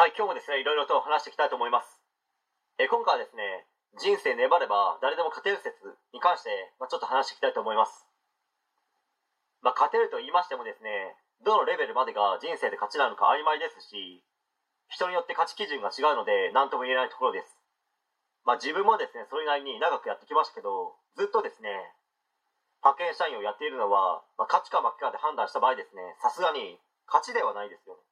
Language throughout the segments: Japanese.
はい、今日もですね、いろいろと話していきたいと思います。え今回はですね、人生粘れば誰でも勝てる説に関して、まあ、ちょっと話していきたいと思います。まあ、勝てると言いましてもですね、どのレベルまでが人生で勝ちなのか曖昧ですし、人によって価値基準が違うので何とも言えないところです。まあ、自分もですね、それなりに長くやってきましたけど、ずっとですね、派遣社員をやっているのは、まあ、勝ちか負けかで判断した場合ですね、さすがに勝ちではないですよね。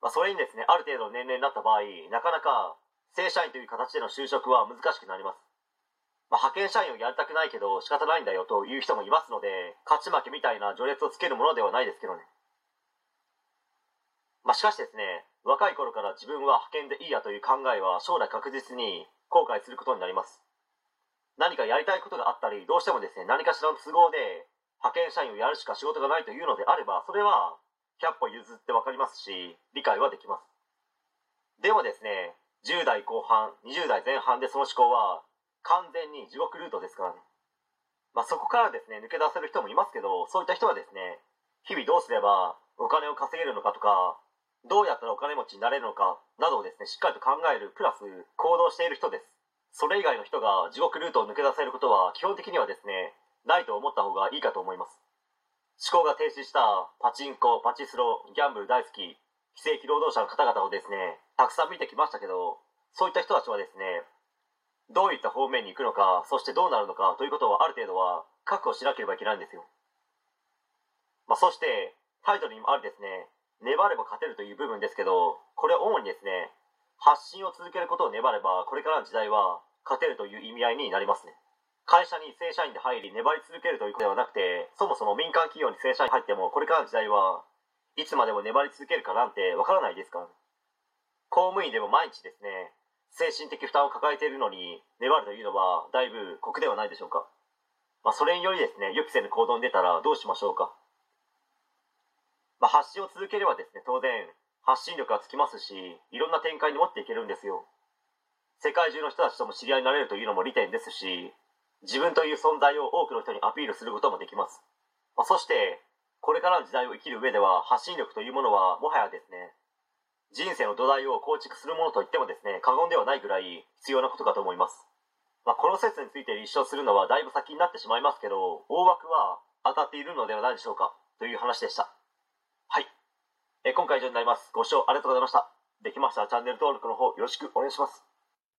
まあ、それにですね、ある程度の年齢になった場合、なかなか正社員という形での就職は難しくなります。まあ、派遣社員をやりたくないけど仕方ないんだよという人もいますので、勝ち負けみたいな序列をつけるものではないですけどね。まあ、しかしですね、若い頃から自分は派遣でいいやという考えは将来確実に後悔することになります。何かやりたいことがあったり、どうしてもですね、何かしらの都合で派遣社員をやるしか仕事がないというのであれば、それは100歩譲って分かりますし、理解はできます。でもですね、10代後半、20代前半でその思考は完全に地獄ルートですからね。まあ、そこからですね、抜け出せる人もいますけど、そういった人はですね、日々どうすればお金を稼げるのかとか、どうやったらお金持ちになれるのかなどをですね、しっかりと考える、プラス行動している人です。それ以外の人が地獄ルートを抜け出せることは基本的にはですね、ないと思った方がいいかと思います。思考が停止したパチンコ、パチスロ、ギャンブル大好き、非正規労働者の方々をですね、たくさん見てきましたけど、そういった人たちはですね、どういった方面に行くのか、そしてどうなるのかということをある程度は確保しなければいけないんですよ。まあ、そして、タイトルにもあるですね、粘れば勝てるという部分ですけど、これは主にですね、発信を続けることを粘れば、これからの時代は勝てるという意味合いになりますね。会社に正社員で入り粘り続けるということではなくて、そもそも民間企業に正社員入っても、これからの時代はいつまでも粘り続けるかなんてわからないですか？ら。公務員でも毎日ですね、精神的負担を抱えているのに粘るというのはだいぶ酷ではないでしょうか？まあ、それによりですね、予期せぬ行動に出たらどうしましょうか？まあ、発信を続ければですね、当然、発信力がつきますし、いろんな展開に持っていけるんですよ。世界中の人たちとも知り合いになれるというのも利点ですし、自分という存在を多くの人にアピールすることもできます。ま、そして、これからの時代を生きる上では、発信力というものは、もはやですね、人生の土台を構築するものといってもですね、過言ではないぐらい必要なことかと思います。まあ、この説について立証するのはだいぶ先になってしまいますけど、大枠は当たっているのではないでしょうか、という話でした。はい。え今回以上になります。ご視聴ありがとうございました。できましたらチャンネル登録の方よろしくお願いします。